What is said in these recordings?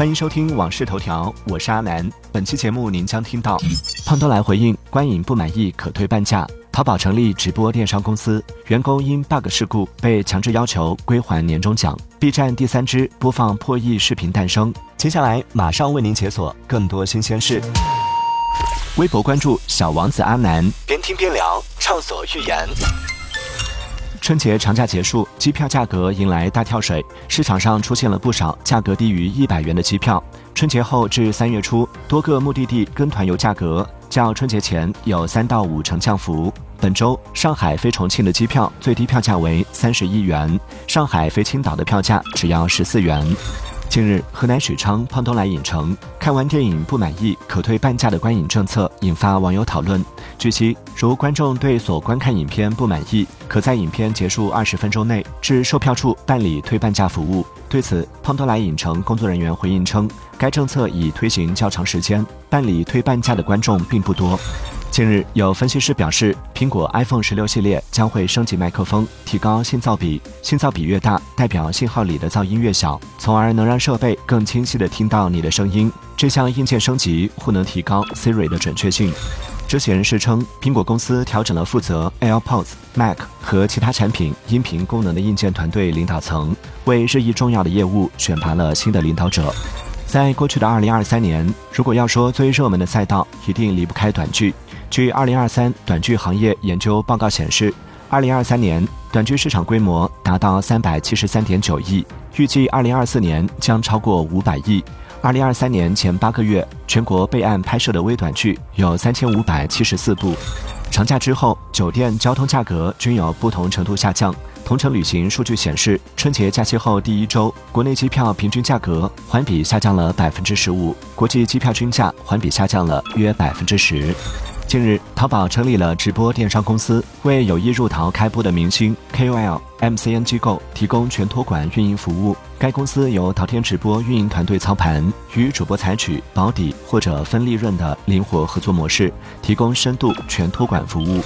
欢迎收听《往事头条》，我是阿南。本期节目您将听到：胖东来回应观影不满意可退半价；淘宝成立直播电商公司，员工因 bug 事故被强制要求归还年终奖；B 站第三支播放破亿视频诞生。接下来马上为您解锁更多新鲜事。微博关注小王子阿南，边听边聊，畅所欲言。春节长假结束，机票价格迎来大跳水，市场上出现了不少价格低于一百元的机票。春节后至三月初，多个目的地跟团游价格较春节前有三到五成降幅。本周，上海飞重庆的机票最低票价为三十一元，上海飞青岛的票价只要十四元。近日，河南许昌胖东来影城看完电影不满意可退半价的观影政策引发网友讨论。据悉，如观众对所观看影片不满意，可在影片结束二十分钟内至售票处办理退半价服务。对此，胖东来影城工作人员回应称，该政策已推行较长时间，办理退半价的观众并不多。近日，有分析师表示，苹果 iPhone 十六系列将会升级麦克风，提高信噪比。信噪比越大，代表信号里的噪音越小，从而能让设备更清晰地听到你的声音。这项硬件升级或能提高 Siri 的准确性。知情人士称，苹果公司调整了负责 AirPods、Mac 和其他产品音频功能的硬件团队领导层，为日益重要的业务选拔了新的领导者。在过去的2023年，如果要说最热门的赛道，一定离不开短剧。据二零二三短剧行业研究报告显示，二零二三年短剧市场规模达到三百七十三点九亿，预计二零二四年将超过五百亿。二零二三年前八个月，全国备案拍摄的微短剧有三千五百七十四部。长假之后，酒店、交通价格均有不同程度下降。同程旅行数据显示，春节假期后第一周，国内机票平均价格环比下降了百分之十五，国际机票均价环比下降了约百分之十。近日，淘宝成立了直播电商公司，为有意入淘开播的明星、KOL、MCN 机构提供全托管运营服务。该公司由淘天直播运营团队操盘，与主播采取保底或者分利润的灵活合作模式，提供深度全托管服务。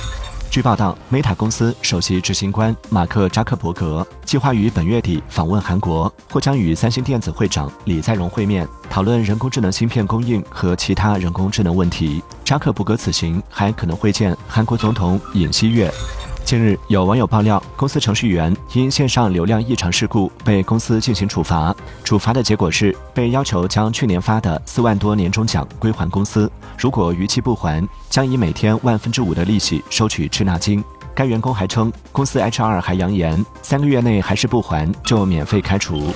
据报道，Meta 公司首席执行官马克扎克伯格计划于本月底访问韩国，或将与三星电子会长李在镕会面，讨论人工智能芯片供应和其他人工智能问题。扎克伯格此行还可能会见韩国总统尹锡悦。近日，有网友爆料，公司程序员因线上流量异常事故被公司进行处罚。处罚的结果是被要求将去年发的四万多年终奖归还公司，如果逾期不还，将以每天万分之五的利息收取滞纳金。该员工还称，公司 HR 还扬言，三个月内还是不还就免费开除。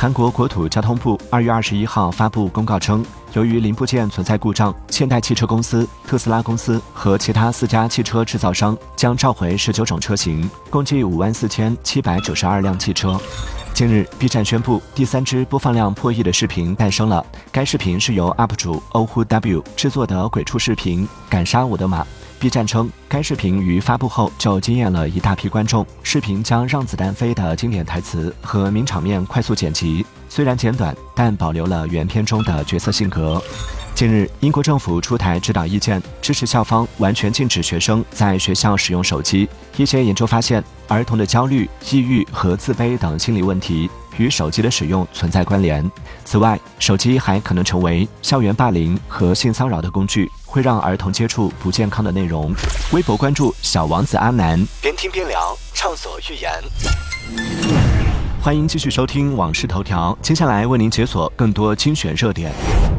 韩国国土交通部二月二十一号发布公告称。由于零部件存在故障，现代汽车公司、特斯拉公司和其他四家汽车制造商将召回十九种车型，共计五万四千七百九十二辆汽车。近日，B 站宣布第三支播放量破亿的视频诞生了。该视频是由 UP 主欧呼 W 制作的鬼畜视频《敢杀我的马》。B 站称，该视频于发布后就惊艳了一大批观众。视频将让子弹飞的经典台词和名场面快速剪辑，虽然简短，但保留了原片中的角色性格。近日，英国政府出台指导意见，支持校方完全禁止学生在学校使用手机。一些研究发现，儿童的焦虑、抑郁和自卑等心理问题与手机的使用存在关联。此外，手机还可能成为校园霸凌和性骚扰的工具。会让儿童接触不健康的内容。微博关注小王子阿南，边听边聊，畅所欲言。欢迎继续收听《往事头条》，接下来为您解锁更多精选热点。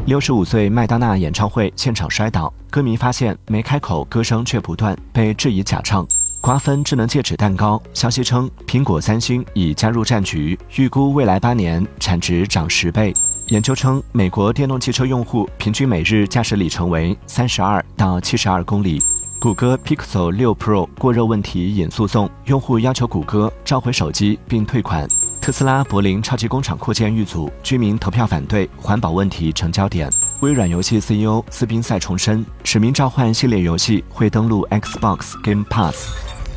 六十五岁麦当娜演唱会现场摔倒，歌迷发现没开口，歌声却不断，被质疑假唱。瓜分智能戒指蛋糕，消息称苹果、三星已加入战局，预估未来八年产值涨十倍。研究称，美国电动汽车用户平均每日驾驶里程为三十二到七十二公里。谷歌 Pixel 六 Pro 过热问题引诉讼，用户要求谷歌召回手机并退款。特斯拉柏林超级工厂扩建遇阻，居民投票反对，环保问题成焦点。微软游戏 CEO 斯宾塞重申，《使命召唤》系列游戏会登陆 Xbox Game Pass。